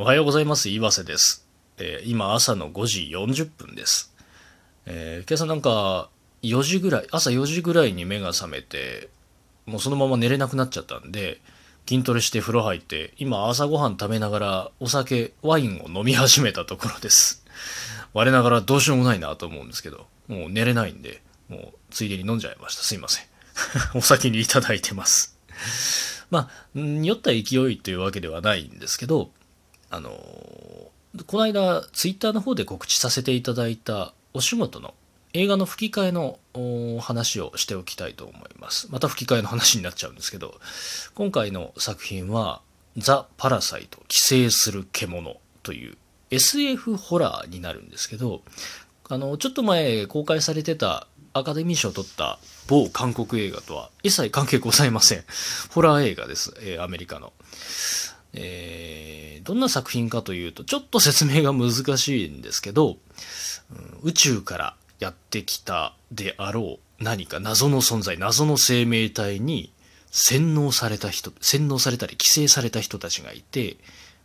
おはようございます。岩瀬です。えー今朝の5時40分です。えー今朝なんか4時ぐらい、朝4時ぐらいに目が覚めて、もうそのまま寝れなくなっちゃったんで、筋トレして風呂入って、今朝ごはん食べながらお酒、ワインを飲み始めたところです。我ながらどうしようもないなと思うんですけど、もう寝れないんで、もうついでに飲んじゃいました。すいません。お先にいただいてます。まあ、酔った勢いというわけではないんですけど、あのこの間、ツイッターの方で告知させていただいたお仕事の映画の吹き替えの話をしておきたいと思います。また吹き替えの話になっちゃうんですけど、今回の作品は、ザ・パラサイト寄生する獣という SF ホラーになるんですけど、あの、ちょっと前公開されてたアカデミー賞を取った某韓国映画とは一切関係ございません。ホラー映画です。えーアメリカの。えーどんな作品かというと、ちょっと説明が難しいんですけど、宇宙からやってきたであろう何か謎の存在、謎の生命体に洗脳された人、洗脳されたり寄生された人たちがいて、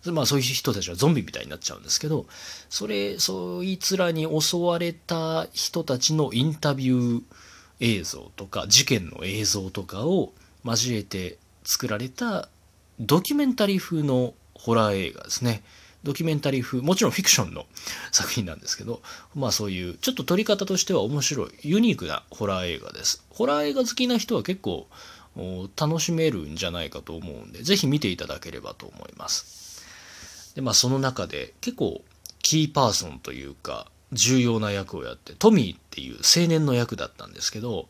まあそういう人たちはゾンビみたいになっちゃうんですけど、それ、そいつらに襲われた人たちのインタビュー映像とか、事件の映像とかを交えて作られたドキュメンタリー風のホラー映画ですね。ドキュメンタリー風、もちろんフィクションの作品なんですけど、まあそういう、ちょっと撮り方としては面白い、ユニークなホラー映画です。ホラー映画好きな人は結構楽しめるんじゃないかと思うんで、ぜひ見ていただければと思います。で、まあその中で結構キーパーソンというか、重要な役をやって、トミーっていう青年の役だったんですけど、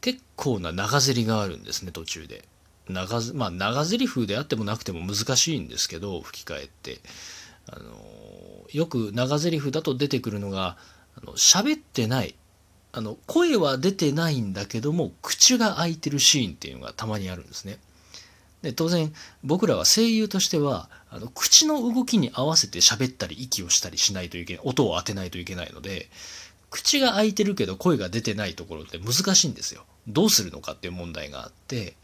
結構な長ゼリがあるんですね、途中で。長ずまあ長ゼリ風であってもなくても難しいんですけど吹き替えって。あのよく長ゼリ風だと出てくるのがあの喋ってない。あの声は出てないんだけども口が開いてるシーンっていうのがたまにあるんですね。で当然僕らは声優としてはあの口の動きに合わせて喋ったり息をしたりしないといけない音を当てないといけないので口が開いてるけど声が出てないところって難しいんですよ。どうするのかっていう問題があって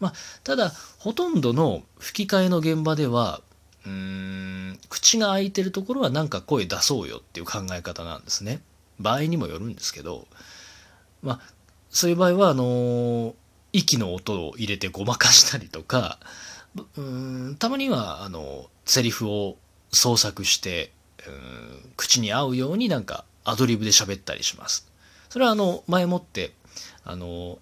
まあ、ただほとんどの吹き替えの現場ではうーん口が開いてるところはなんか声出そうよっていう考え方なんですね。場合にもよるんですけどまあそういう場合はあのー息の音を入れてごまかしたりとかうんたまにはあのセリフを創作してうん口に合うようになんかアドリブで喋ったりします。それはあの前もってあの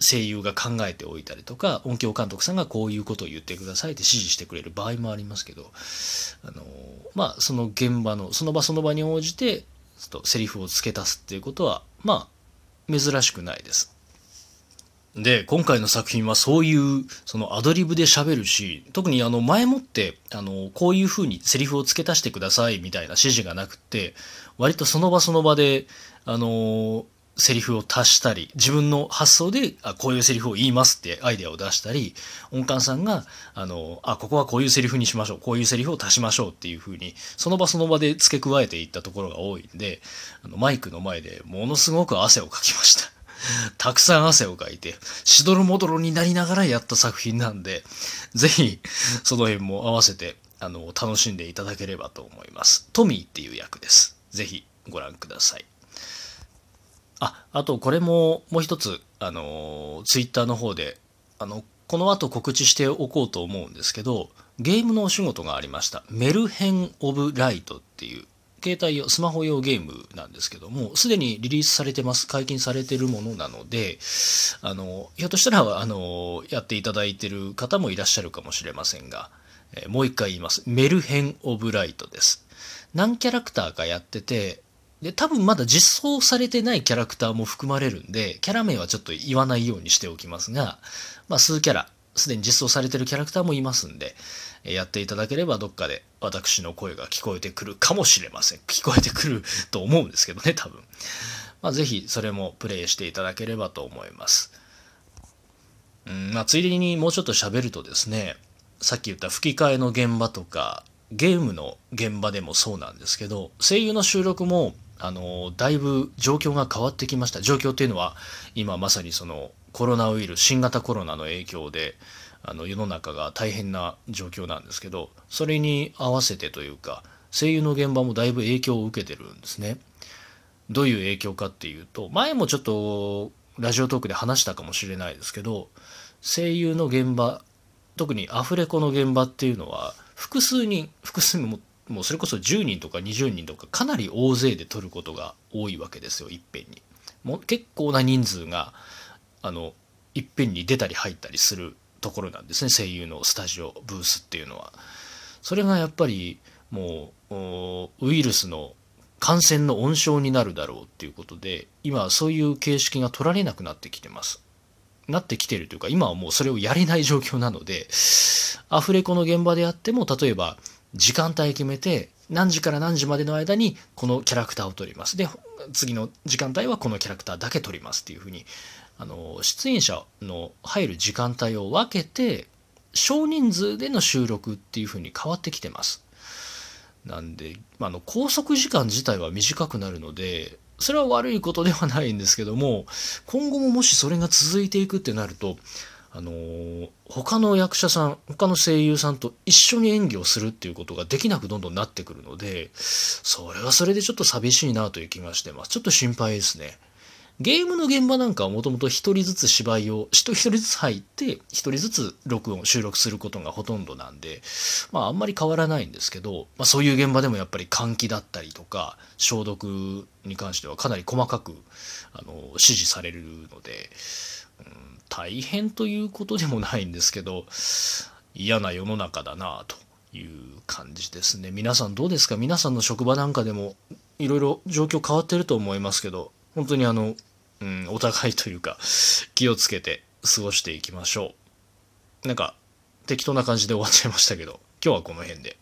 声優が考えておいたりとか音響監督さんがこういうことを言ってくださいって指示してくれる場合もありますけどあのまあその現場のその場その場に応じてちょっとセリフを付け足すっていうことはまあ珍しくないです。で今回の作品はそういうそのアドリブで喋るし特にあの前もってあのこういうふうにセリフを付け足してくださいみたいな指示がなくって割とその場その場であのセリフを足したり、自分の発想で、あ、こういうセリフを言いますってアイデアを出したり、音感さんが、あの、あ、ここはこういうセリフにしましょう、こういうセリフを足しましょうっていう風に、その場その場で付け加えていったところが多いんで、あのマイクの前でものすごく汗をかきました。たくさん汗をかいて、しどろもどろになりながらやった作品なんで、ぜひ、その辺も合わせて、あの、楽しんでいただければと思います。トミーっていう役です。ぜひ、ご覧ください。あ、あとこれももう一つ、あの、ツイッターの方で、あの、この後告知しておこうと思うんですけど、ゲームのお仕事がありました。メルヘン・オブ・ライトっていう、携帯用、スマホ用ゲームなんですけども、すでにリリースされてます、解禁されてるものなので、あの、ひょっとしたら、あの、やっていただいてる方もいらっしゃるかもしれませんが、えもう一回言います。メルヘン・オブ・ライトです。何キャラクターかやってて、で、多分まだ実装されてないキャラクターも含まれるんで、キャラ名はちょっと言わないようにしておきますが、まあ数キャラ、すでに実装されてるキャラクターもいますんで、やっていただければどっかで私の声が聞こえてくるかもしれません。聞こえてくると思うんですけどね、多分。まあぜひそれもプレイしていただければと思います。うん、まあついでにもうちょっと喋るとですね、さっき言った吹き替えの現場とか、ゲームの現場でもそうなんですけど、声優の収録も、あの、だいぶ状況が変わってきました。状況っていうのは、今まさにそのコロナウイルス、新型コロナの影響で、あの世の中が大変な状況なんですけどそれに合わせてというか声優の現場もだいぶ影響を受けてるんですね。どういう影響かっていうと前もちょっとラジオトークで話したかもしれないですけど声優の現場特にアフレコの現場っていうのは複数人複数ももうそれこそ10人とか20人とかかなり大勢で撮ることが多いわけですよいっぺんに。もう結構な人数があのいっぺんに出たり入ったりするところなんですね声優のスタジオブースっていうのは。それがやっぱりもうウイルスの感染の温床になるだろうっていうことで今はそういう形式が取られなくなってきてます。なってきてるというか今はもうそれをやれない状況なのでアフレコの現場であっても例えば時間帯決めて何時から何時までの間にこのキャラクターを撮りますで次の時間帯はこのキャラクターだけ撮りますっていうふうにあの出演者の入る時間帯を分けて少人数での収録っていうふうに変わってきてます。なんで、あの拘束時間自体は短くなるのでそれは悪いことではないんですけども今後ももしそれが続いていくってなるとあのー、他の役者さん他の声優さんと一緒に演技をするっていうことができなくどんどんなってくるのでそれはそれでちょっと寂しいなという気がしてます。ちょっと心配ですね。ゲームの現場なんかはもともと一人ずつ芝居を一人ずつ入って一人ずつ録音収録することがほとんどなんでまああんまり変わらないんですけど、まあ、そういう現場でもやっぱり換気だったりとか消毒に関してはかなり細かくあの指示されるのでうん大変ということでもないんですけど嫌な世の中だなという感じですね。皆さんどうですか？皆さんの職場なんかでもいろいろ状況変わってると思いますけど本当にあの、うん、お互いというか気をつけて過ごしていきましょう。なんか適当な感じで終わっちゃいましたけど今日はこの辺で。